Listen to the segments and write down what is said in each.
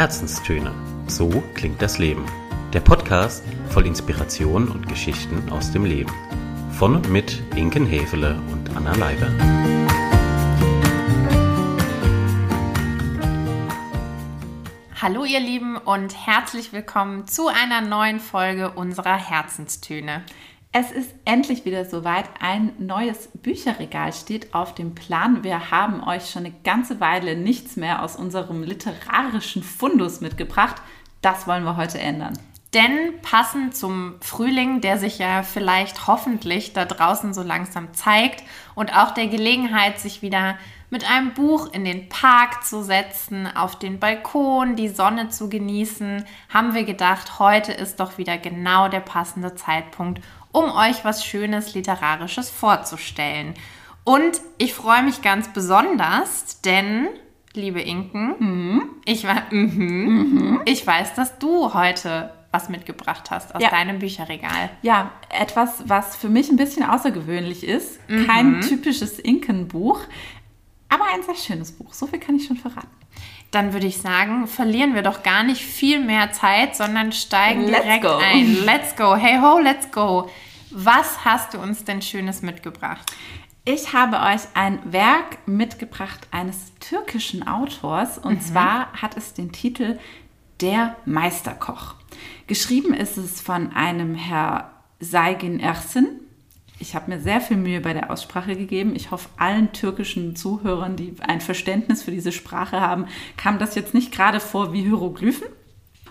Herzenstöne. So klingt das Leben. Der Podcast voll Inspiration und Geschichten aus dem Leben. Von und mit Inken Hefele und Anna Leiber. Hallo ihr Lieben und herzlich willkommen zu einer neuen Folge unserer Herzenstöne. Es ist endlich wieder soweit. Ein neues Bücherregal steht auf dem Plan. Wir haben euch schon eine ganze Weile nichts mehr aus unserem literarischen Fundus mitgebracht. Das wollen wir heute ändern. Denn passend zum Frühling, der sich ja vielleicht hoffentlich da draußen so langsam zeigt und auch der Gelegenheit, sich wieder mit einem Buch in den Park zu setzen, auf den Balkon, die Sonne zu genießen, haben wir gedacht, heute ist doch wieder genau der passende Zeitpunkt, um euch was Schönes Literarisches vorzustellen. Und ich freue mich ganz besonders, denn, liebe Inken, mhm. ich, mhm, mhm. ich weiß, dass du heute was mitgebracht hast aus ja. deinem Bücherregal. Ja, etwas, was für mich ein bisschen außergewöhnlich ist. Mhm. Kein typisches Inkenbuch, aber ein sehr schönes Buch. So viel kann ich schon verraten. Dann würde ich sagen, verlieren wir doch gar nicht viel mehr Zeit, sondern steigen let's direkt go. ein. Let's go. Hey ho, let's go. Was hast du uns denn Schönes mitgebracht? Ich habe euch ein Werk mitgebracht eines türkischen Autors und mhm. zwar hat es den Titel Der Meisterkoch. Geschrieben ist es von einem Herr Saygin Ersin. Ich habe mir sehr viel Mühe bei der Aussprache gegeben. Ich hoffe, allen türkischen Zuhörern, die ein Verständnis für diese Sprache haben, kam das jetzt nicht gerade vor wie Hieroglyphen.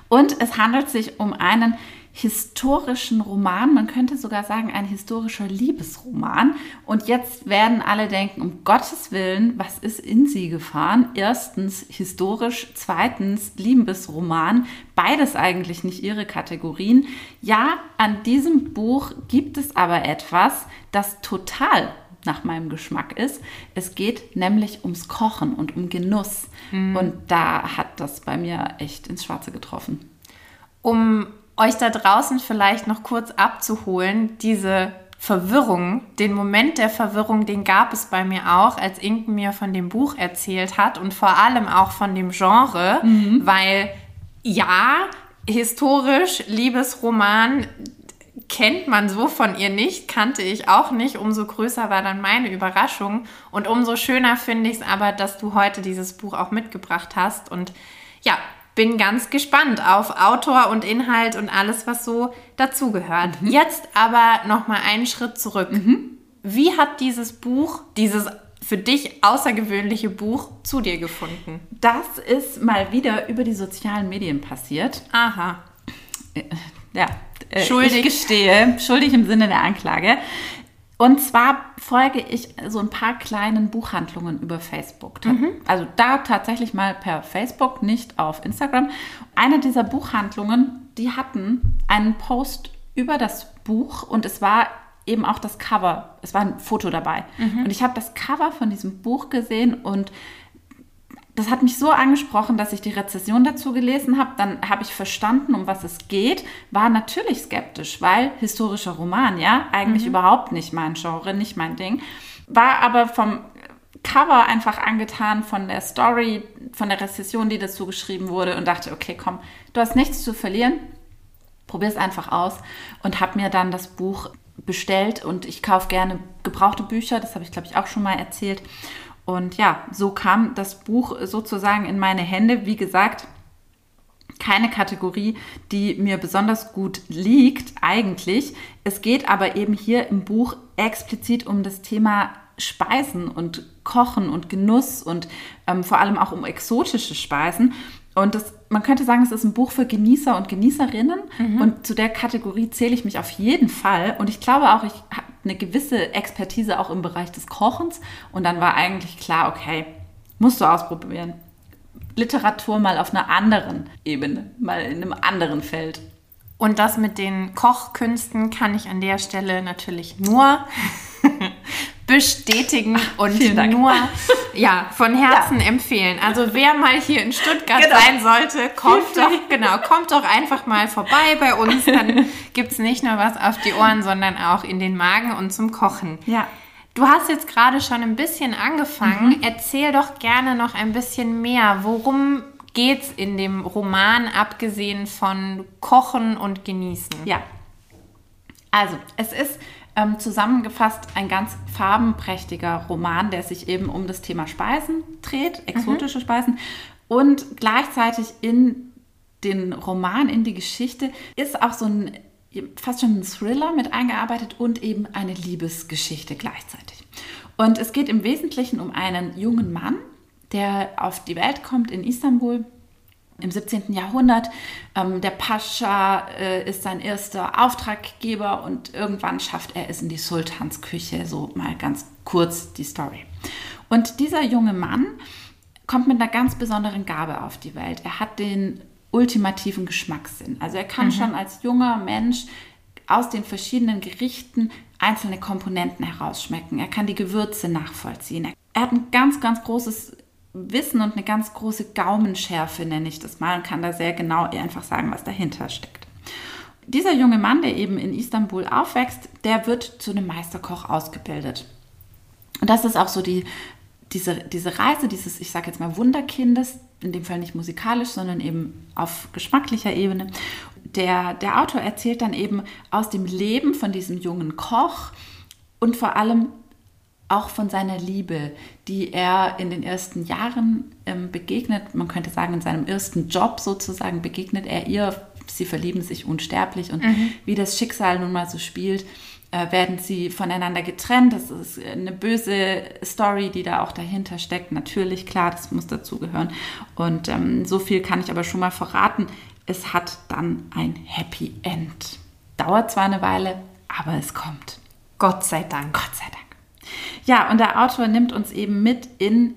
Und es handelt sich um einen historischen Roman, man könnte sogar sagen ein historischer Liebesroman. Und jetzt werden alle denken, um Gottes Willen, was ist in sie gefahren? Erstens historisch, zweitens Liebesroman, beides eigentlich nicht ihre Kategorien. Ja, an diesem Buch gibt es aber etwas, das total nach meinem Geschmack ist. Es geht nämlich ums Kochen und um Genuss. Mhm. Und da hat das bei mir echt ins Schwarze getroffen. Um euch da draußen vielleicht noch kurz abzuholen, diese Verwirrung, den Moment der Verwirrung, den gab es bei mir auch, als Inken mir von dem Buch erzählt hat und vor allem auch von dem Genre, mhm. weil ja, historisch, Liebesroman, kennt man so von ihr nicht, kannte ich auch nicht. Umso größer war dann meine Überraschung. Und umso schöner finde ich es aber, dass du heute dieses Buch auch mitgebracht hast. Und ja, bin ganz gespannt auf Autor und Inhalt und alles, was so dazugehört. Mhm. Jetzt aber noch mal einen Schritt zurück. Mhm. Wie hat dieses Buch, dieses für dich außergewöhnliche Buch zu dir gefunden? Das ist mal wieder über die sozialen Medien passiert. Aha. Äh, ja, äh, schuldig. ich gestehe, schuldig im Sinne der Anklage. Und zwar folge ich so ein paar kleinen Buchhandlungen über Facebook. Mhm. Also da tatsächlich mal per Facebook, nicht auf Instagram. Eine dieser Buchhandlungen, die hatten einen Post über das Buch und es war eben auch das Cover. Es war ein Foto dabei. Mhm. Und ich habe das Cover von diesem Buch gesehen und das hat mich so angesprochen, dass ich die Rezession dazu gelesen habe. Dann habe ich verstanden, um was es geht. War natürlich skeptisch, weil historischer Roman, ja, eigentlich mhm. überhaupt nicht mein Genre, nicht mein Ding. War aber vom Cover einfach angetan von der Story, von der Rezession, die dazu geschrieben wurde und dachte, okay, komm, du hast nichts zu verlieren. Probier es einfach aus und habe mir dann das Buch bestellt und ich kaufe gerne gebrauchte Bücher, das habe ich glaube ich auch schon mal erzählt und ja, so kam das Buch sozusagen in meine Hände. Wie gesagt, keine Kategorie, die mir besonders gut liegt eigentlich. Es geht aber eben hier im Buch explizit um das Thema Speisen und Kochen und Genuss und ähm, vor allem auch um exotische Speisen. Und das, man könnte sagen, es ist ein Buch für Genießer und Genießerinnen. Mhm. Und zu der Kategorie zähle ich mich auf jeden Fall. Und ich glaube auch, ich habe eine gewisse Expertise auch im Bereich des Kochens. Und dann war eigentlich klar, okay, musst du ausprobieren. Literatur mal auf einer anderen Ebene, mal in einem anderen Feld. Und das mit den Kochkünsten kann ich an der Stelle natürlich nur bestätigen und nur ja, von Herzen ja. empfehlen. Also wer mal hier in Stuttgart genau. sein sollte, kommt doch, genau, kommt doch einfach mal vorbei bei uns. Dann gibt es nicht nur was auf die Ohren, sondern auch in den Magen und zum Kochen. Ja. Du hast jetzt gerade schon ein bisschen angefangen. Mhm. Erzähl doch gerne noch ein bisschen mehr. Worum geht es in dem Roman, abgesehen von Kochen und Genießen? Ja. Also, es ist ähm, zusammengefasst ein ganz farbenprächtiger Roman, der sich eben um das Thema Speisen dreht, exotische mhm. Speisen. Und gleichzeitig in den Roman, in die Geschichte, ist auch so ein fast schon ein Thriller mit eingearbeitet und eben eine Liebesgeschichte gleichzeitig. Und es geht im Wesentlichen um einen jungen Mann, der auf die Welt kommt in Istanbul im 17. Jahrhundert. Ähm, der Pascha äh, ist sein erster Auftraggeber und irgendwann schafft er es in die Sultansküche. So mal ganz kurz die Story. Und dieser junge Mann kommt mit einer ganz besonderen Gabe auf die Welt. Er hat den ultimativen Geschmackssinn. Also er kann mhm. schon als junger Mensch aus den verschiedenen Gerichten einzelne Komponenten herausschmecken. Er kann die Gewürze nachvollziehen. Er hat ein ganz, ganz großes Wissen und eine ganz große Gaumenschärfe, nenne ich das mal, und kann da sehr genau einfach sagen, was dahinter steckt. Dieser junge Mann, der eben in Istanbul aufwächst, der wird zu einem Meisterkoch ausgebildet. Und das ist auch so die, diese, diese Reise dieses, ich sage jetzt mal, Wunderkindes, in dem Fall nicht musikalisch, sondern eben auf geschmacklicher Ebene. Der, der Autor erzählt dann eben aus dem Leben von diesem jungen Koch und vor allem auch von seiner Liebe, die er in den ersten Jahren ähm, begegnet, man könnte sagen, in seinem ersten Job sozusagen begegnet er ihr, sie verlieben sich unsterblich und mhm. wie das Schicksal nun mal so spielt, äh, werden sie voneinander getrennt. Das ist eine böse Story, die da auch dahinter steckt. Natürlich, klar, das muss dazugehören. Und ähm, so viel kann ich aber schon mal verraten. Es hat dann ein Happy End. Dauert zwar eine Weile, aber es kommt. Gott sei Dank. Gott sei Dank. Ja, und der Autor nimmt uns eben mit in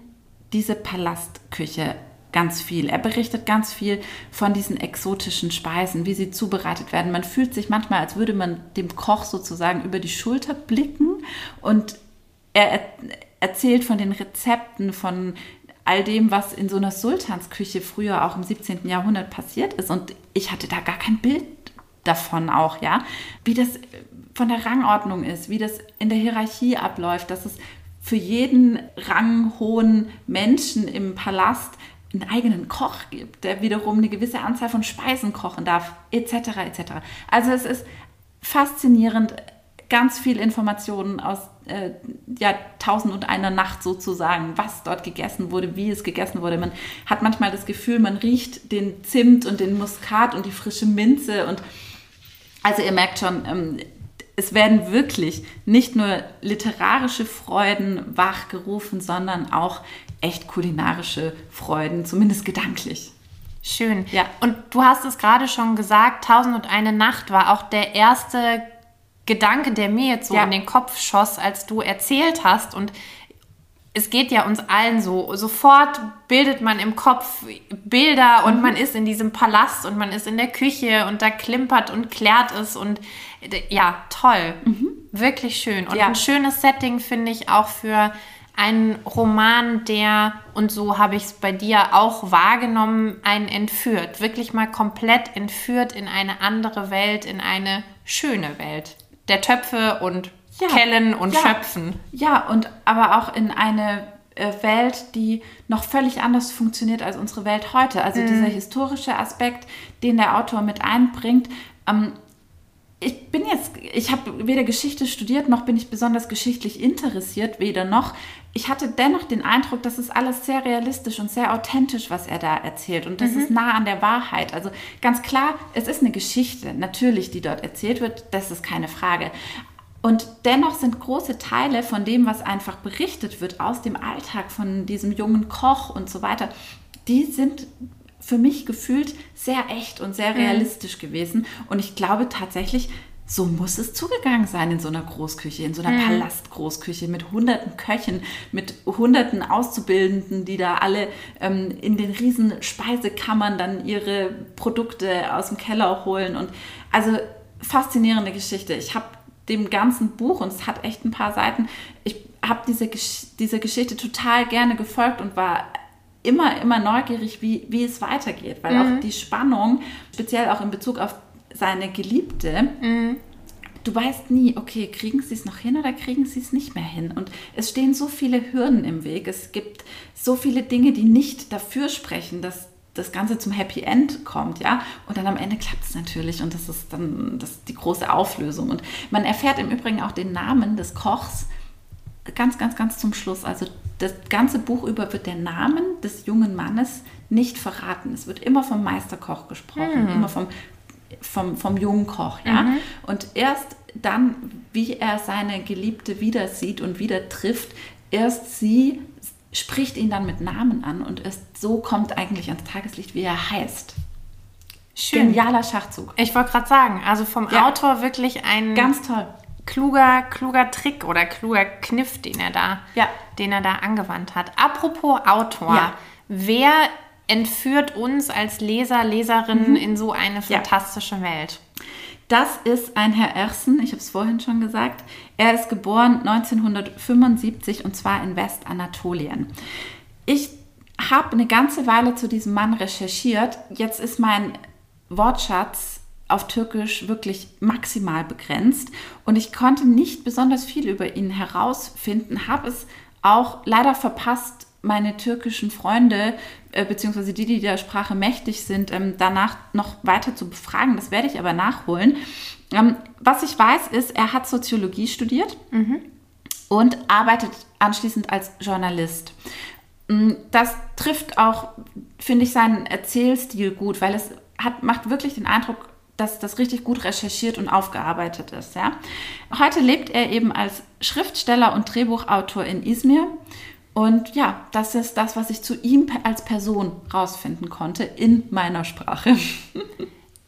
diese Palastküche ganz viel. Er berichtet ganz viel von diesen exotischen Speisen, wie sie zubereitet werden. Man fühlt sich manchmal, als würde man dem Koch sozusagen über die Schulter blicken und er erzählt von den Rezepten, von all dem, was in so einer Sultansküche früher auch im 17. Jahrhundert passiert ist. Und ich hatte da gar kein Bild davon auch, ja. Wie das von der Rangordnung ist, wie das in der Hierarchie abläuft, dass es für jeden ranghohen Menschen im Palast einen eigenen Koch gibt, der wiederum eine gewisse Anzahl von Speisen kochen darf, etc. etc. Also es ist faszinierend, ganz viel Informationen aus äh, ja, Tausend und einer Nacht sozusagen, was dort gegessen wurde, wie es gegessen wurde. Man hat manchmal das Gefühl, man riecht den Zimt und den Muskat und die frische Minze und also ihr merkt schon, ähm, es werden wirklich nicht nur literarische Freuden wachgerufen, sondern auch echt kulinarische Freuden, zumindest gedanklich. Schön. Ja. Und du hast es gerade schon gesagt, Tausend und eine Nacht war auch der erste Gedanke, der mir jetzt so ja. in den Kopf schoss, als du erzählt hast. Und es geht ja uns allen so. Sofort bildet man im Kopf Bilder und mhm. man ist in diesem Palast und man ist in der Küche und da klimpert und klärt es und ja, toll. Mhm. Wirklich schön. Und ja. ein schönes Setting finde ich auch für einen Roman, der, und so habe ich es bei dir auch wahrgenommen, einen entführt. Wirklich mal komplett entführt in eine andere Welt, in eine schöne Welt. Der Töpfe und ja, Kellen und ja, Schöpfen. Ja, und aber auch in eine äh, Welt, die noch völlig anders funktioniert als unsere Welt heute. Also mhm. dieser historische Aspekt, den der Autor mit einbringt. Ähm, ich bin jetzt, ich habe weder Geschichte studiert, noch bin ich besonders geschichtlich interessiert, weder noch. Ich hatte dennoch den Eindruck, das ist alles sehr realistisch und sehr authentisch, was er da erzählt. Und das mhm. ist nah an der Wahrheit. Also ganz klar, es ist eine Geschichte, natürlich, die dort erzählt wird, das ist keine Frage. Und dennoch sind große Teile von dem, was einfach berichtet wird aus dem Alltag von diesem jungen Koch und so weiter, die sind für mich gefühlt sehr echt und sehr mhm. realistisch mhm. gewesen. Und ich glaube tatsächlich, so muss es zugegangen sein in so einer Großküche, in so einer mhm. Palastgroßküche mit hunderten Köchen, mit hunderten Auszubildenden, die da alle ähm, in den riesen Speisekammern dann ihre Produkte aus dem Keller holen. Und also faszinierende Geschichte. Ich habe dem ganzen Buch, und es hat echt ein paar Seiten, ich habe diese, diese Geschichte total gerne gefolgt und war immer, immer neugierig, wie, wie es weitergeht, weil mhm. auch die Spannung, speziell auch in Bezug auf seine Geliebte, mhm. du weißt nie, okay, kriegen sie es noch hin oder kriegen sie es nicht mehr hin? Und es stehen so viele Hürden im Weg, es gibt so viele Dinge, die nicht dafür sprechen, dass das Ganze zum Happy End kommt, ja. Und dann am Ende klappt es natürlich und das ist dann das, die große Auflösung. Und man erfährt im Übrigen auch den Namen des Kochs ganz, ganz, ganz zum Schluss. Also das ganze Buch über wird der Namen des jungen Mannes nicht verraten. Es wird immer vom Meisterkoch gesprochen, mhm. immer vom, vom, vom jungen Koch, ja. Mhm. Und erst dann, wie er seine Geliebte wieder sieht und wieder trifft, erst sie spricht ihn dann mit Namen an und erst so kommt eigentlich ans Tageslicht, wie er heißt. Schön. Genialer Schachzug. Ich wollte gerade sagen, also vom ja. Autor wirklich ein ganz toll kluger, kluger Trick oder kluger Kniff, den er da, ja. den er da angewandt hat. Apropos Autor, ja. wer entführt uns als Leser, Leserinnen mhm. in so eine fantastische ja. Welt? Das ist ein Herr Ersen, ich habe es vorhin schon gesagt. Er ist geboren 1975 und zwar in Westanatolien. Ich habe eine ganze Weile zu diesem Mann recherchiert. Jetzt ist mein Wortschatz auf Türkisch wirklich maximal begrenzt und ich konnte nicht besonders viel über ihn herausfinden, habe es auch leider verpasst, meine türkischen Freunde, äh, beziehungsweise die, die der Sprache mächtig sind, ähm, danach noch weiter zu befragen. Das werde ich aber nachholen. Ähm, was ich weiß, ist, er hat Soziologie studiert mhm. und arbeitet anschließend als Journalist. Mm, das trifft auch, finde ich, seinen Erzählstil gut, weil es hat, macht wirklich den Eindruck, dass das richtig gut recherchiert und aufgearbeitet ist. Ja? Heute lebt er eben als Schriftsteller und Drehbuchautor in Izmir und ja, das ist das, was ich zu ihm als Person rausfinden konnte in meiner Sprache.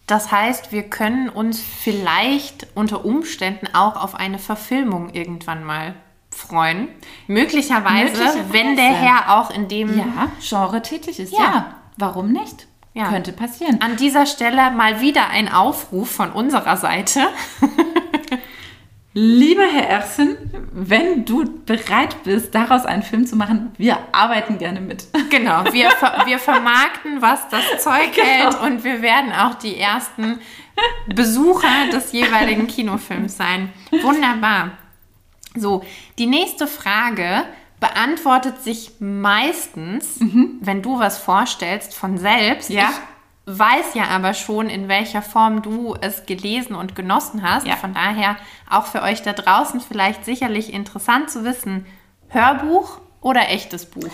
Das heißt, wir können uns vielleicht unter Umständen auch auf eine Verfilmung irgendwann mal freuen. Möglicherweise, Möglicherweise. wenn der Herr auch in dem ja, Genre tätig ist. Ja, ja. warum nicht? Ja. Könnte passieren. An dieser Stelle mal wieder ein Aufruf von unserer Seite. Lieber Herr Ersen, wenn du bereit bist, daraus einen Film zu machen, wir arbeiten gerne mit. Genau, wir, wir vermarkten, was das Zeug genau. hält und wir werden auch die ersten Besucher des jeweiligen Kinofilms sein. Wunderbar. So, die nächste Frage beantwortet sich meistens, mhm. wenn du was vorstellst, von selbst. Ja. Ich weiß ja aber schon, in welcher Form du es gelesen und genossen hast. Ja. Von daher auch für euch da draußen vielleicht sicherlich interessant zu wissen, Hörbuch oder echtes Buch?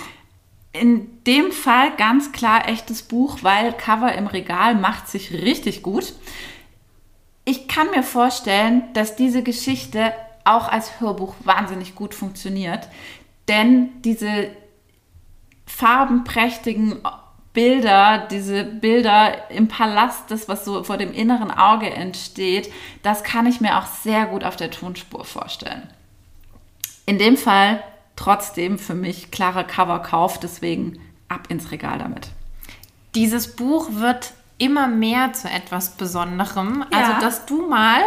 In dem Fall ganz klar echtes Buch, weil Cover im Regal macht sich richtig gut. Ich kann mir vorstellen, dass diese Geschichte auch als Hörbuch wahnsinnig gut funktioniert, denn diese farbenprächtigen Bilder, diese Bilder im Palast, das, was so vor dem inneren Auge entsteht, das kann ich mir auch sehr gut auf der Tonspur vorstellen. In dem Fall trotzdem für mich klarer Coverkauf, deswegen ab ins Regal damit. Dieses Buch wird immer mehr zu etwas Besonderem. Ja. Also, dass du mal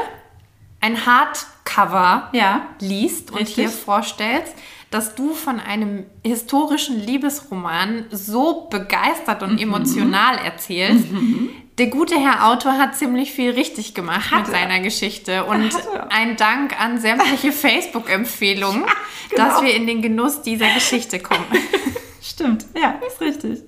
ein Hardcover ja. liest und Richtig. hier vorstellst dass du von einem historischen Liebesroman so begeistert und mhm. emotional erzählst. Mhm. Der gute Herr Autor hat ziemlich viel richtig gemacht hat mit er. seiner Geschichte und ein Dank an sämtliche Facebook-Empfehlungen, genau. dass wir in den Genuss dieser Geschichte kommen. Stimmt, ja, ist richtig.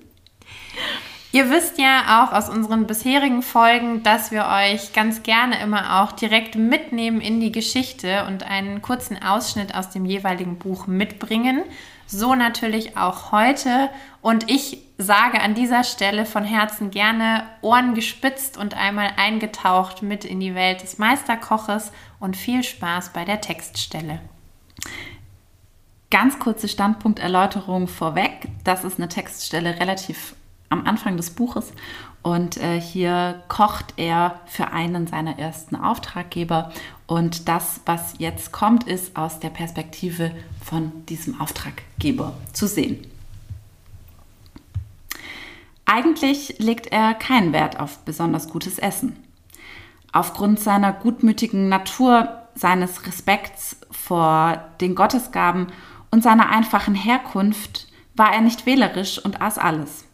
Ihr wisst ja auch aus unseren bisherigen Folgen, dass wir euch ganz gerne immer auch direkt mitnehmen in die Geschichte und einen kurzen Ausschnitt aus dem jeweiligen Buch mitbringen. So natürlich auch heute. Und ich sage an dieser Stelle von Herzen gerne Ohren gespitzt und einmal eingetaucht mit in die Welt des Meisterkoches und viel Spaß bei der Textstelle. Ganz kurze Standpunkterläuterung vorweg. Das ist eine Textstelle relativ am Anfang des Buches. Und äh, hier kocht er für einen seiner ersten Auftraggeber. Und das, was jetzt kommt, ist aus der Perspektive von diesem Auftraggeber zu sehen. Eigentlich legt er keinen Wert auf besonders gutes Essen. Aufgrund seiner gutmütigen Natur, seines Respekts vor den Gottesgaben und seiner einfachen Herkunft war er nicht wählerisch und aß alles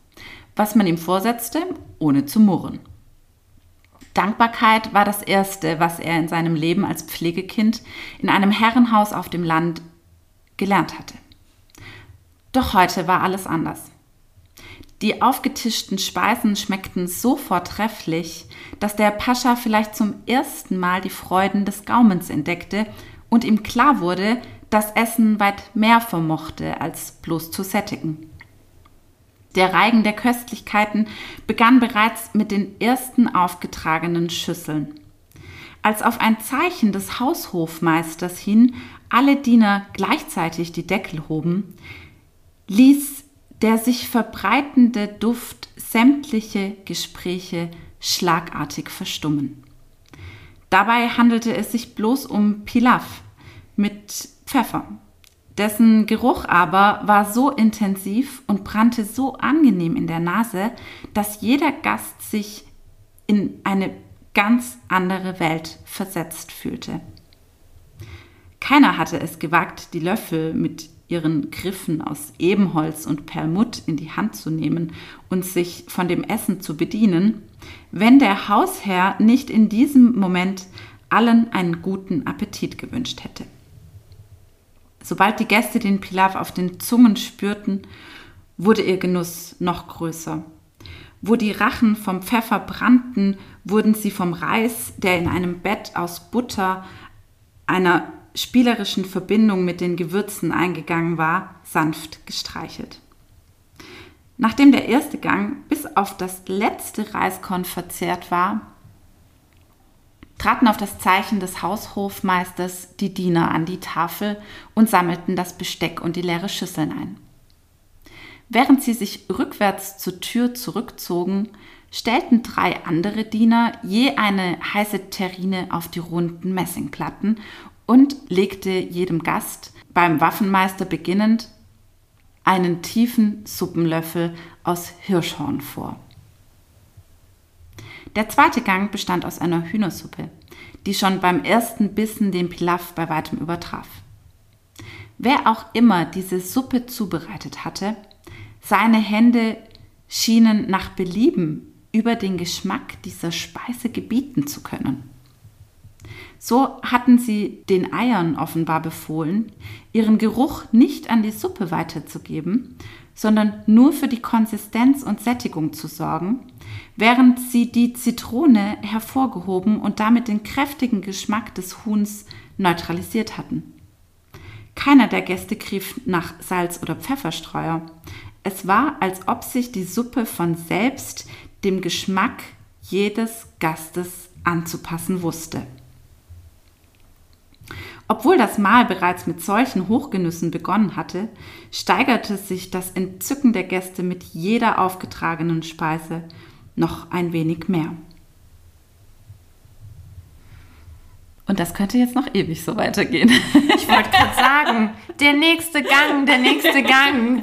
was man ihm vorsetzte, ohne zu murren. Dankbarkeit war das Erste, was er in seinem Leben als Pflegekind in einem Herrenhaus auf dem Land gelernt hatte. Doch heute war alles anders. Die aufgetischten Speisen schmeckten so vortrefflich, dass der Pascha vielleicht zum ersten Mal die Freuden des Gaumens entdeckte und ihm klar wurde, dass Essen weit mehr vermochte, als bloß zu sättigen. Der Reigen der Köstlichkeiten begann bereits mit den ersten aufgetragenen Schüsseln. Als auf ein Zeichen des Haushofmeisters hin alle Diener gleichzeitig die Deckel hoben, ließ der sich verbreitende Duft sämtliche Gespräche schlagartig verstummen. Dabei handelte es sich bloß um Pilaf mit Pfeffer. Dessen Geruch aber war so intensiv und brannte so angenehm in der Nase, dass jeder Gast sich in eine ganz andere Welt versetzt fühlte. Keiner hatte es gewagt, die Löffel mit ihren Griffen aus Ebenholz und Perlmutt in die Hand zu nehmen und sich von dem Essen zu bedienen, wenn der Hausherr nicht in diesem Moment allen einen guten Appetit gewünscht hätte. Sobald die Gäste den Pilav auf den Zungen spürten, wurde ihr Genuss noch größer. Wo die Rachen vom Pfeffer brannten, wurden sie vom Reis, der in einem Bett aus Butter, einer spielerischen Verbindung mit den Gewürzen eingegangen war, sanft gestreichelt. Nachdem der erste Gang bis auf das letzte Reiskorn verzehrt war, traten auf das Zeichen des Haushofmeisters die Diener an die Tafel und sammelten das Besteck und die leere Schüsseln ein. Während sie sich rückwärts zur Tür zurückzogen, stellten drei andere Diener je eine heiße Terrine auf die runden Messingplatten und legte jedem Gast, beim Waffenmeister beginnend, einen tiefen Suppenlöffel aus Hirschhorn vor. Der zweite Gang bestand aus einer Hühnersuppe, die schon beim ersten Bissen den Pilaf bei weitem übertraf. Wer auch immer diese Suppe zubereitet hatte, seine Hände schienen nach Belieben über den Geschmack dieser Speise gebieten zu können. So hatten sie den Eiern offenbar befohlen, ihren Geruch nicht an die Suppe weiterzugeben, sondern nur für die Konsistenz und Sättigung zu sorgen, während sie die Zitrone hervorgehoben und damit den kräftigen Geschmack des Huhns neutralisiert hatten. Keiner der Gäste griff nach Salz oder Pfefferstreuer. Es war, als ob sich die Suppe von selbst dem Geschmack jedes Gastes anzupassen wusste. Obwohl das Mahl bereits mit solchen Hochgenüssen begonnen hatte, steigerte sich das Entzücken der Gäste mit jeder aufgetragenen Speise noch ein wenig mehr. Und das könnte jetzt noch ewig so weitergehen. Ich wollte gerade sagen, der nächste Gang, der nächste Gang.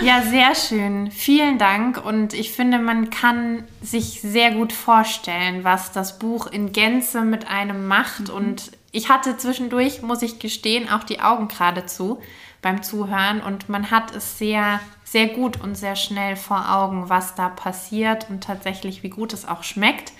Ja, sehr schön. Vielen Dank. Und ich finde, man kann sich sehr gut vorstellen, was das Buch in Gänze mit einem macht. Mhm. Und ich hatte zwischendurch, muss ich gestehen, auch die Augen geradezu beim Zuhören. Und man hat es sehr, sehr gut und sehr schnell vor Augen, was da passiert und tatsächlich, wie gut es auch schmeckt.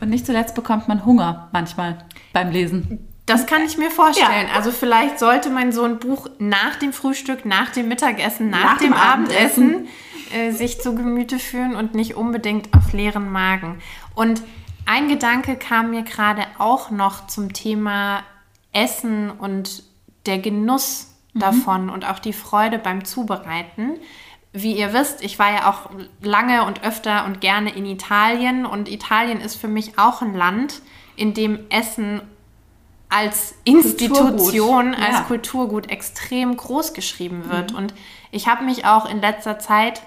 Und nicht zuletzt bekommt man Hunger manchmal beim Lesen. Das kann ich mir vorstellen. Ja. Also vielleicht sollte man so ein Buch nach dem Frühstück, nach dem Mittagessen, nach, nach dem, dem, Abendessen, Abendessen äh, sich zu Gemüte führen und nicht unbedingt auf leeren Magen. Und ein Gedanke kam mir gerade auch noch zum Thema Essen und der Genuss mhm. davon und auch die Freude beim Zubereiten. Wie ihr wisst, ich war ja auch lange und öfter und gerne in Italien und Italien ist für mich auch ein Land, in dem Essen als Institution, Kulturgut. als ja. Kulturgut extrem groß geschrieben wird. Mhm. Und ich habe mich auch in letzter Zeit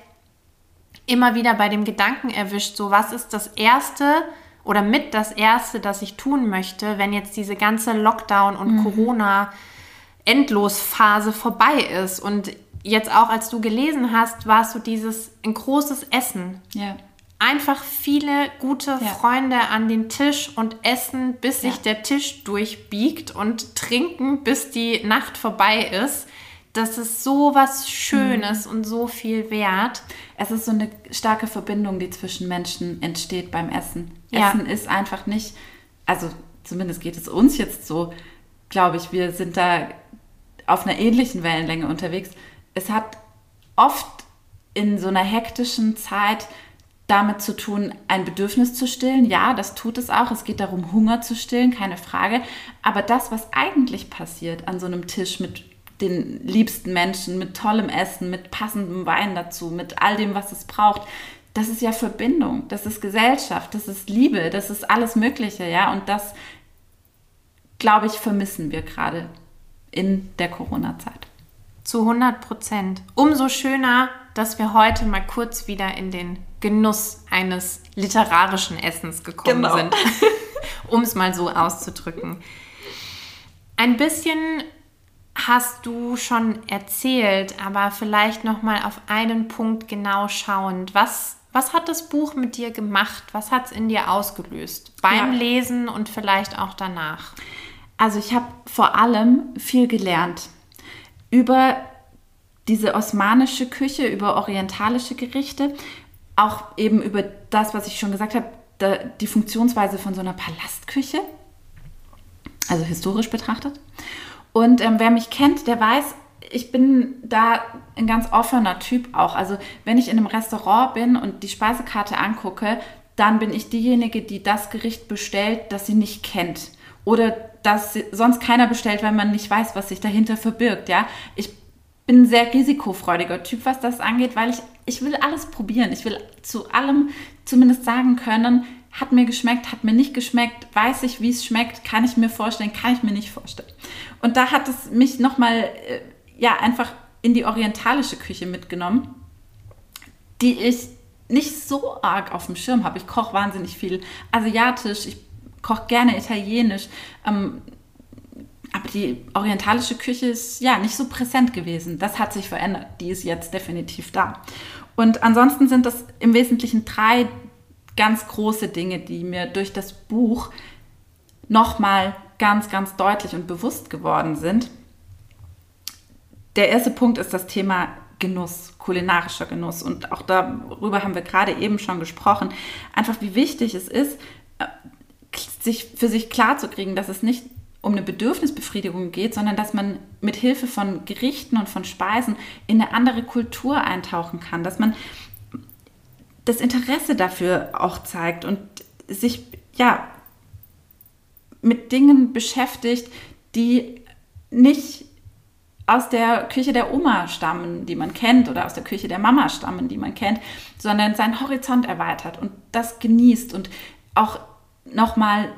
immer wieder bei dem Gedanken erwischt, so was ist das Erste oder mit das Erste, das ich tun möchte, wenn jetzt diese ganze Lockdown- und mhm. Corona-Endlosphase vorbei ist. Und jetzt auch, als du gelesen hast, war es so dieses ein großes Essen. Ja einfach viele gute ja. Freunde an den Tisch und essen, bis ja. sich der Tisch durchbiegt und trinken, bis die Nacht vorbei ist. Das ist so was Schönes mhm. und so viel wert. Es ist so eine starke Verbindung, die zwischen Menschen entsteht beim Essen. Ja. Essen ist einfach nicht, also zumindest geht es uns jetzt so, glaube ich, wir sind da auf einer ähnlichen Wellenlänge unterwegs. Es hat oft in so einer hektischen Zeit damit zu tun, ein Bedürfnis zu stillen. Ja, das tut es auch. Es geht darum, Hunger zu stillen, keine Frage. Aber das, was eigentlich passiert an so einem Tisch mit den liebsten Menschen, mit tollem Essen, mit passendem Wein dazu, mit all dem, was es braucht, das ist ja Verbindung, das ist Gesellschaft, das ist Liebe, das ist alles Mögliche, ja. Und das, glaube ich, vermissen wir gerade in der Corona-Zeit. Zu 100 Prozent. Umso schöner, dass wir heute mal kurz wieder in den Genuss eines literarischen Essens gekommen genau. sind, um es mal so auszudrücken. Ein bisschen hast du schon erzählt, aber vielleicht noch mal auf einen Punkt genau schauend. Was was hat das Buch mit dir gemacht? Was hat es in dir ausgelöst? Beim ja. Lesen und vielleicht auch danach? Also ich habe vor allem viel gelernt über diese osmanische Küche, über orientalische Gerichte, auch eben über das, was ich schon gesagt habe, die Funktionsweise von so einer Palastküche, also historisch betrachtet. Und ähm, wer mich kennt, der weiß, ich bin da ein ganz offener Typ auch. Also wenn ich in einem Restaurant bin und die Speisekarte angucke, dann bin ich diejenige, die das Gericht bestellt, das sie nicht kennt. Oder das sonst keiner bestellt, weil man nicht weiß, was sich dahinter verbirgt. Ja? Ich bin ein sehr risikofreudiger Typ, was das angeht, weil ich, ich will alles probieren. Ich will zu allem zumindest sagen können, hat mir geschmeckt, hat mir nicht geschmeckt, weiß ich, wie es schmeckt, kann ich mir vorstellen, kann ich mir nicht vorstellen. Und da hat es mich nochmal äh, ja einfach in die orientalische Küche mitgenommen, die ich nicht so arg auf dem Schirm habe. Ich koche wahnsinnig viel asiatisch, ich koche gerne italienisch. Ähm, aber die orientalische Küche ist ja nicht so präsent gewesen. Das hat sich verändert. Die ist jetzt definitiv da. Und ansonsten sind das im Wesentlichen drei ganz große Dinge, die mir durch das Buch nochmal ganz, ganz deutlich und bewusst geworden sind. Der erste Punkt ist das Thema Genuss, kulinarischer Genuss. Und auch darüber haben wir gerade eben schon gesprochen. Einfach wie wichtig es ist, äh, sich für sich klarzukriegen, dass es nicht um eine Bedürfnisbefriedigung geht, sondern dass man mit Hilfe von Gerichten und von Speisen in eine andere Kultur eintauchen kann, dass man das Interesse dafür auch zeigt und sich ja mit Dingen beschäftigt, die nicht aus der Küche der Oma stammen, die man kennt, oder aus der Küche der Mama stammen, die man kennt, sondern seinen Horizont erweitert und das genießt und auch nochmal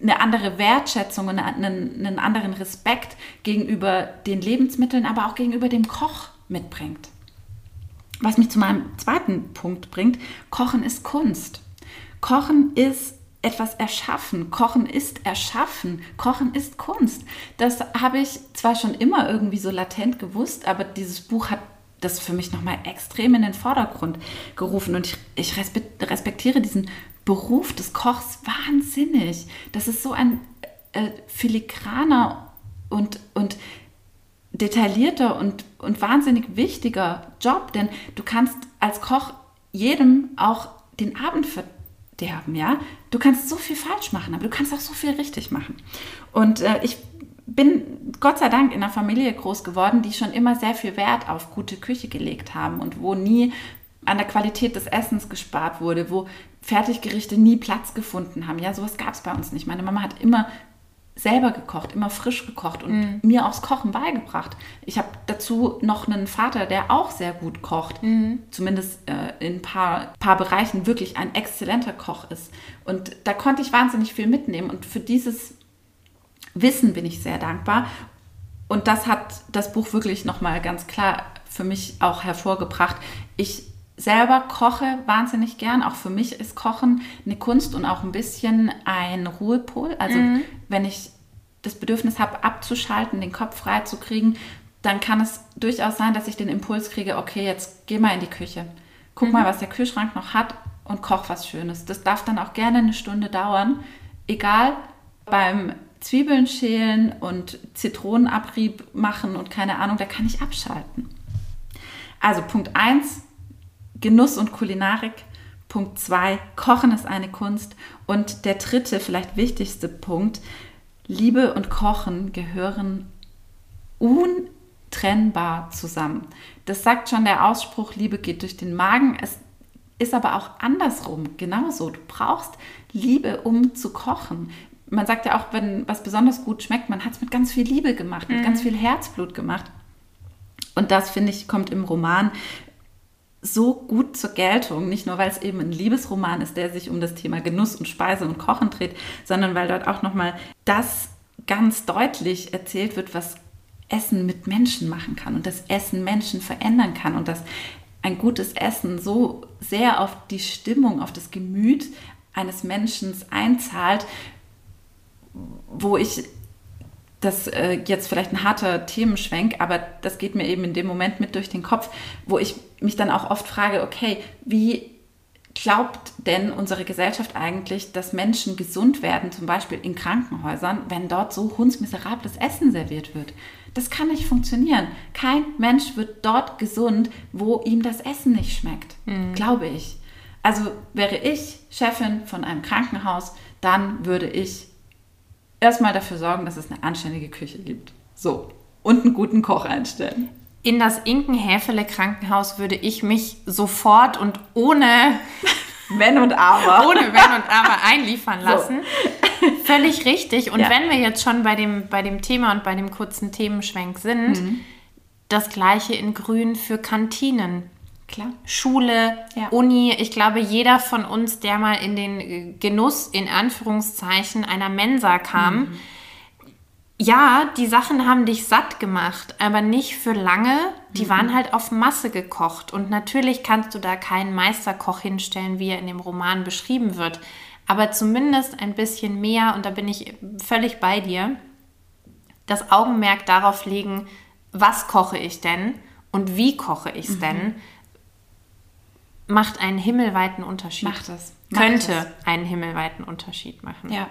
eine andere Wertschätzung und einen, einen anderen Respekt gegenüber den Lebensmitteln, aber auch gegenüber dem Koch mitbringt. Was mich zu meinem zweiten Punkt bringt, Kochen ist Kunst. Kochen ist etwas erschaffen. Kochen ist erschaffen. Kochen ist Kunst. Das habe ich zwar schon immer irgendwie so latent gewusst, aber dieses Buch hat das für mich nochmal extrem in den Vordergrund gerufen. Und ich, ich respektiere diesen Beruf des Kochs wahnsinnig. Das ist so ein äh, filigraner und, und detaillierter und, und wahnsinnig wichtiger Job, denn du kannst als Koch jedem auch den Abend verdienen derben, ja. Du kannst so viel falsch machen, aber du kannst auch so viel richtig machen. Und äh, ich bin Gott sei Dank in einer Familie groß geworden, die schon immer sehr viel Wert auf gute Küche gelegt haben und wo nie an der Qualität des Essens gespart wurde, wo Fertiggerichte nie Platz gefunden haben. Ja, sowas gab es bei uns nicht. Meine Mama hat immer selber gekocht, immer frisch gekocht und mhm. mir aufs Kochen beigebracht. Ich habe dazu noch einen Vater, der auch sehr gut kocht, mhm. zumindest äh, in ein paar, paar Bereichen wirklich ein exzellenter Koch ist. Und da konnte ich wahnsinnig viel mitnehmen und für dieses Wissen bin ich sehr dankbar. Und das hat das Buch wirklich nochmal ganz klar für mich auch hervorgebracht. Ich selber koche wahnsinnig gern. Auch für mich ist Kochen eine Kunst und auch ein bisschen ein Ruhepol. Also mhm. wenn ich das Bedürfnis habe, abzuschalten, den Kopf frei zu kriegen, dann kann es durchaus sein, dass ich den Impuls kriege, okay, jetzt geh mal in die Küche. Guck mhm. mal, was der Kühlschrank noch hat und koch was Schönes. Das darf dann auch gerne eine Stunde dauern. Egal, beim Zwiebeln schälen und Zitronenabrieb machen und keine Ahnung, da kann ich abschalten. Also Punkt 1, Genuss und Kulinarik. Punkt 2, Kochen ist eine Kunst. Und der dritte, vielleicht wichtigste Punkt, Liebe und Kochen gehören untrennbar untrennbar zusammen. Das sagt schon der Ausspruch, Liebe geht durch den Magen. Es ist aber auch andersrum genauso. Du brauchst Liebe, um zu kochen. Man sagt ja auch, wenn was besonders gut schmeckt, man hat es mit ganz viel Liebe gemacht, mit mhm. ganz viel Herzblut gemacht. Und das, finde ich, kommt im Roman so gut zur Geltung. Nicht nur, weil es eben ein Liebesroman ist, der sich um das Thema Genuss und Speise und Kochen dreht, sondern weil dort auch nochmal das ganz deutlich erzählt wird, was Essen mit Menschen machen kann und das Essen Menschen verändern kann und dass ein gutes Essen so sehr auf die Stimmung, auf das Gemüt eines Menschen einzahlt, wo ich das äh, jetzt vielleicht ein harter Themenschwenk, aber das geht mir eben in dem Moment mit durch den Kopf, wo ich mich dann auch oft frage, okay, wie glaubt denn unsere Gesellschaft eigentlich, dass Menschen gesund werden, zum Beispiel in Krankenhäusern, wenn dort so hundsmiserables Essen serviert wird? Das kann nicht funktionieren. Kein Mensch wird dort gesund, wo ihm das Essen nicht schmeckt, mhm. glaube ich. Also wäre ich Chefin von einem Krankenhaus, dann würde ich erstmal dafür sorgen, dass es eine anständige Küche gibt. So. Und einen guten Koch einstellen. In das Inkenhäfele Krankenhaus würde ich mich sofort und ohne Wenn und Aber. Ohne Wenn und Aber einliefern lassen. So. Völlig richtig. Und ja. wenn wir jetzt schon bei dem, bei dem Thema und bei dem kurzen Themenschwenk sind, mhm. das gleiche in Grün für Kantinen. Klar. Schule, ja. Uni. Ich glaube, jeder von uns, der mal in den Genuss, in Anführungszeichen, einer Mensa kam, mhm. ja, die Sachen haben dich satt gemacht, aber nicht für lange. Die mhm. waren halt auf Masse gekocht. Und natürlich kannst du da keinen Meisterkoch hinstellen, wie er in dem Roman beschrieben wird. Aber zumindest ein bisschen mehr, und da bin ich völlig bei dir, das Augenmerk darauf legen, was koche ich denn und wie koche ich es mhm. Macht einen himmelweiten Unterschied. Macht es. Könnte es. einen himmelweiten Unterschied machen. Ja.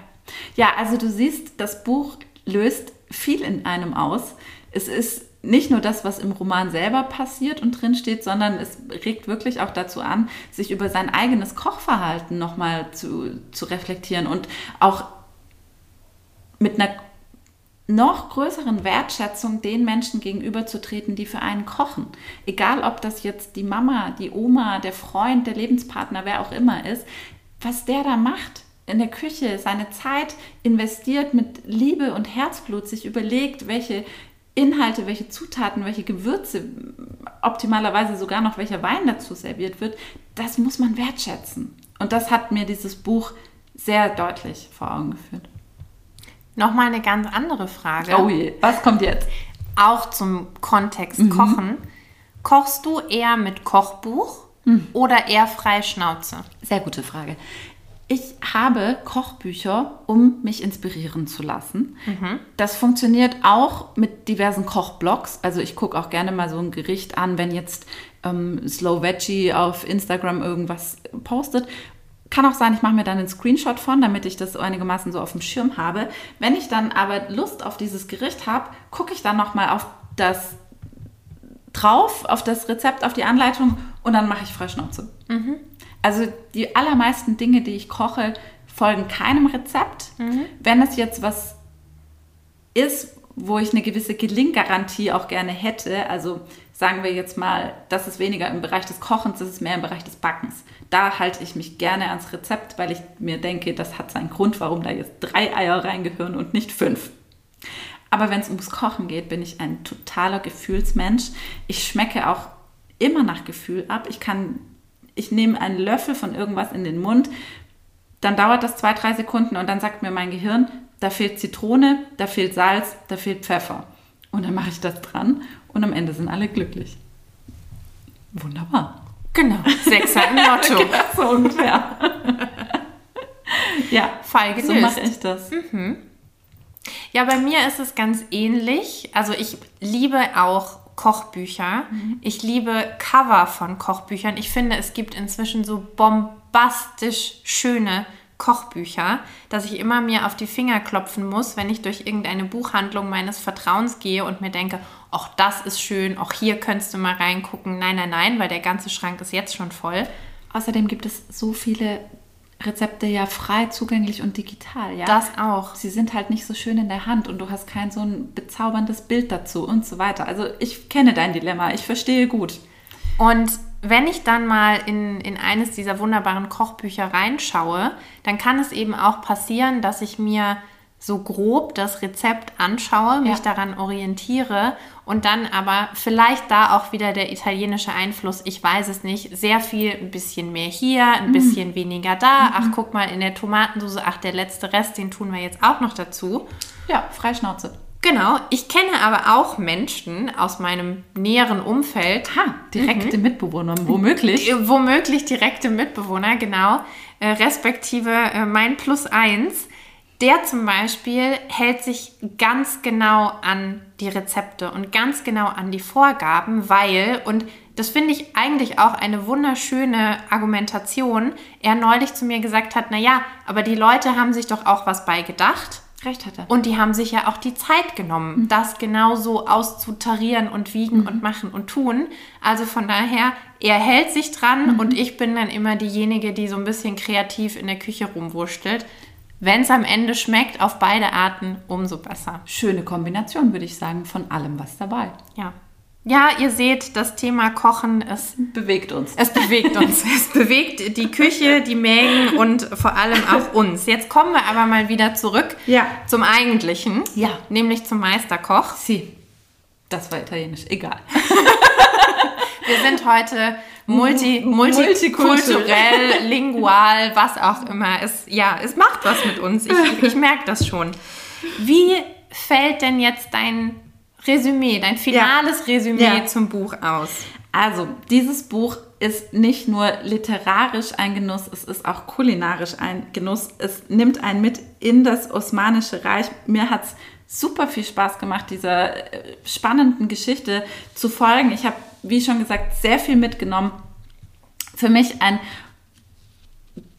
Ja, also du siehst, das Buch löst viel in einem aus. Es ist nicht nur das, was im Roman selber passiert und drinsteht, sondern es regt wirklich auch dazu an, sich über sein eigenes Kochverhalten nochmal zu, zu reflektieren und auch mit einer noch größeren Wertschätzung den Menschen gegenüberzutreten, die für einen kochen. Egal, ob das jetzt die Mama, die Oma, der Freund, der Lebenspartner, wer auch immer ist, was der da macht in der Küche, seine Zeit investiert mit Liebe und Herzblut, sich überlegt, welche Inhalte, welche Zutaten, welche Gewürze, optimalerweise sogar noch welcher Wein dazu serviert wird, das muss man wertschätzen. Und das hat mir dieses Buch sehr deutlich vor Augen geführt. Nochmal eine ganz andere Frage. Oh je, was kommt jetzt? Auch zum Kontext mhm. Kochen. Kochst du eher mit Kochbuch mhm. oder eher Freischnauze? Sehr gute Frage. Ich habe Kochbücher, um mich inspirieren zu lassen. Mhm. Das funktioniert auch mit diversen Kochblogs. Also ich gucke auch gerne mal so ein Gericht an, wenn jetzt ähm, Slow Veggie auf Instagram irgendwas postet. Kann auch sein, ich mache mir dann einen Screenshot von, damit ich das einigermaßen so auf dem Schirm habe. Wenn ich dann aber Lust auf dieses Gericht habe, gucke ich dann nochmal auf das drauf, auf das Rezept, auf die Anleitung und dann mache ich Freischnauze. Mhm. Also die allermeisten Dinge, die ich koche, folgen keinem Rezept. Mhm. Wenn es jetzt was ist, wo ich eine gewisse Gelinggarantie auch gerne hätte, also sagen wir jetzt mal, das ist weniger im Bereich des Kochens, das ist mehr im Bereich des Backens. Da halte ich mich gerne ans Rezept, weil ich mir denke, das hat seinen Grund, warum da jetzt drei Eier reingehören und nicht fünf. Aber wenn es ums Kochen geht, bin ich ein totaler Gefühlsmensch. Ich schmecke auch immer nach Gefühl ab. Ich kann, ich nehme einen Löffel von irgendwas in den Mund, dann dauert das zwei, drei Sekunden und dann sagt mir mein Gehirn, da fehlt Zitrone, da fehlt Salz, da fehlt Pfeffer. Und dann mache ich das dran und am Ende sind alle glücklich. Wunderbar. Genau, Sechser im Lotto. genau, so ungefähr. ja, Fall gelöst. So mache ich das. Mhm. Ja, bei mir ist es ganz ähnlich. Also ich liebe auch Kochbücher. Mhm. Ich liebe Cover von Kochbüchern. Ich finde, es gibt inzwischen so bombastisch schöne Kochbücher, dass ich immer mir auf die Finger klopfen muss, wenn ich durch irgendeine Buchhandlung meines Vertrauens gehe und mir denke, auch das ist schön, auch hier könntest du mal reingucken. Nein, nein, nein, weil der ganze Schrank ist jetzt schon voll. Außerdem gibt es so viele Rezepte ja frei zugänglich und digital, ja. Das auch. Sie sind halt nicht so schön in der Hand und du hast kein so ein bezauberndes Bild dazu und so weiter. Also ich kenne dein Dilemma, ich verstehe gut. Und wenn ich dann mal in, in eines dieser wunderbaren Kochbücher reinschaue, dann kann es eben auch passieren, dass ich mir so grob das Rezept anschaue, mich ja. daran orientiere und dann aber vielleicht da auch wieder der italienische Einfluss, ich weiß es nicht, sehr viel, ein bisschen mehr hier, ein mhm. bisschen weniger da. Mhm. Ach, guck mal in der Tomatensauce, ach, der letzte Rest, den tun wir jetzt auch noch dazu. Ja, Freischnauze. Genau, ich kenne aber auch Menschen aus meinem näheren Umfeld. Ha, direkte mhm. Mitbewohner, womöglich. Äh, womöglich direkte Mitbewohner, genau. Äh, respektive äh, mein Plus eins der zum Beispiel hält sich ganz genau an die Rezepte und ganz genau an die Vorgaben, weil, und das finde ich eigentlich auch eine wunderschöne Argumentation, er neulich zu mir gesagt hat, naja, aber die Leute haben sich doch auch was bei gedacht. Recht hatte. Und die haben sich ja auch die Zeit genommen, mhm. das genauso auszutarieren und wiegen mhm. und machen und tun. Also von daher, er hält sich dran mhm. und ich bin dann immer diejenige, die so ein bisschen kreativ in der Küche rumwurschtelt. Wenn es am Ende schmeckt, auf beide Arten, umso besser. Schöne Kombination, würde ich sagen, von allem was dabei. Ja. Ja, ihr seht, das Thema Kochen, es bewegt uns. Es bewegt uns. es bewegt die Küche, die Mägen und vor allem auch uns. Jetzt kommen wir aber mal wieder zurück ja. zum Eigentlichen. Ja. Nämlich zum Meisterkoch. Sie. Das war italienisch, egal. wir sind heute multi, multikulturell, lingual, was auch immer. Es, ja, es macht was mit uns. Ich, ich merke das schon. Wie fällt denn jetzt dein Resümee, dein finales ja. Resümee ja. zum Buch aus? Also, dieses Buch ist nicht nur literarisch ein Genuss, es ist auch kulinarisch ein Genuss. Es nimmt einen mit in das Osmanische Reich. Mir hat es super viel Spaß gemacht, dieser äh, spannenden Geschichte zu folgen. Ich habe wie schon gesagt, sehr viel mitgenommen. Für mich ein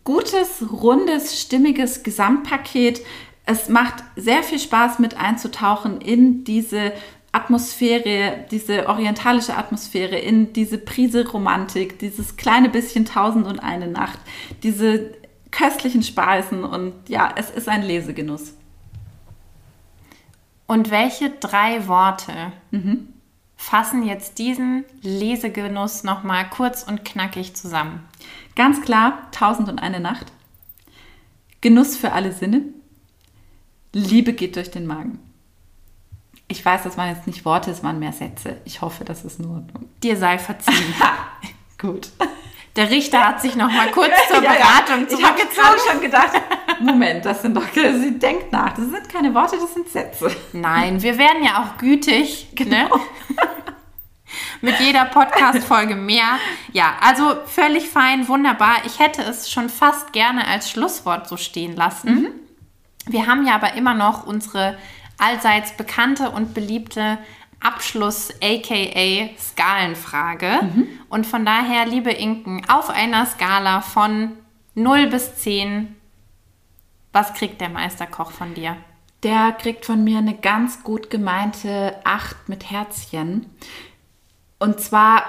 gutes, rundes, stimmiges Gesamtpaket. Es macht sehr viel Spaß mit einzutauchen in diese Atmosphäre, diese orientalische Atmosphäre, in diese Prise Romantik, dieses kleine bisschen Tausend und eine Nacht, diese köstlichen Speisen und ja, es ist ein Lesegenuss. Und welche drei Worte mhm fassen jetzt diesen Lesegenuss nochmal kurz und knackig zusammen. Ganz klar, Tausend und eine Nacht. Genuss für alle Sinne. Liebe geht durch den Magen. Ich weiß, das waren jetzt nicht Worte, es waren mehr Sätze. Ich hoffe, das ist nur. Dir sei verziehen. Gut. Der Richter hat sich noch mal kurz zur ja, Beratung ja. Ich habe gerade schon gedacht, Moment, das sind doch, sie denkt nach, das sind keine Worte, das sind Sätze. Nein, wir werden ja auch gütig, ne? genau. Ne? Mit jeder Podcast-Folge mehr. Ja, also völlig fein, wunderbar. Ich hätte es schon fast gerne als Schlusswort so stehen lassen. Mhm. Wir haben ja aber immer noch unsere allseits bekannte und beliebte Abschluss, aka Skalenfrage. Mhm. Und von daher, liebe Inken, auf einer Skala von 0 bis 10, was kriegt der Meisterkoch von dir? Der kriegt von mir eine ganz gut gemeinte 8 mit Herzchen. Und zwar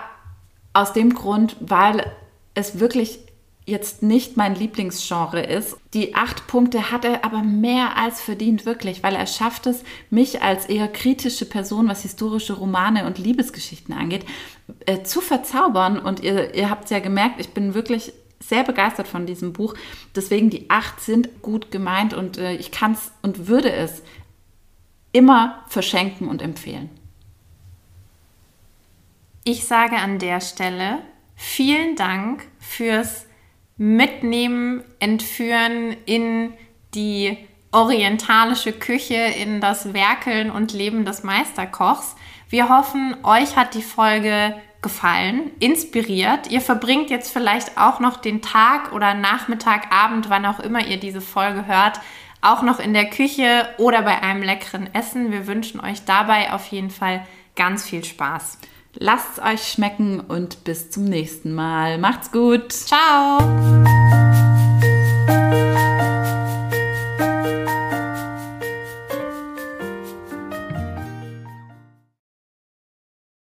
aus dem Grund, weil es wirklich jetzt nicht mein Lieblingsgenre ist. Die acht Punkte hat er aber mehr als verdient, wirklich, weil er schafft es, mich als eher kritische Person, was historische Romane und Liebesgeschichten angeht, äh, zu verzaubern. Und ihr, ihr habt es ja gemerkt, ich bin wirklich sehr begeistert von diesem Buch. Deswegen die acht sind gut gemeint und äh, ich kann es und würde es immer verschenken und empfehlen. Ich sage an der Stelle vielen Dank fürs mitnehmen, entführen in die orientalische Küche, in das Werkeln und Leben des Meisterkochs. Wir hoffen, euch hat die Folge gefallen, inspiriert. Ihr verbringt jetzt vielleicht auch noch den Tag oder Nachmittag, Abend, wann auch immer ihr diese Folge hört, auch noch in der Küche oder bei einem leckeren Essen. Wir wünschen euch dabei auf jeden Fall ganz viel Spaß. Lasst es euch schmecken und bis zum nächsten Mal. Macht's gut. Ciao.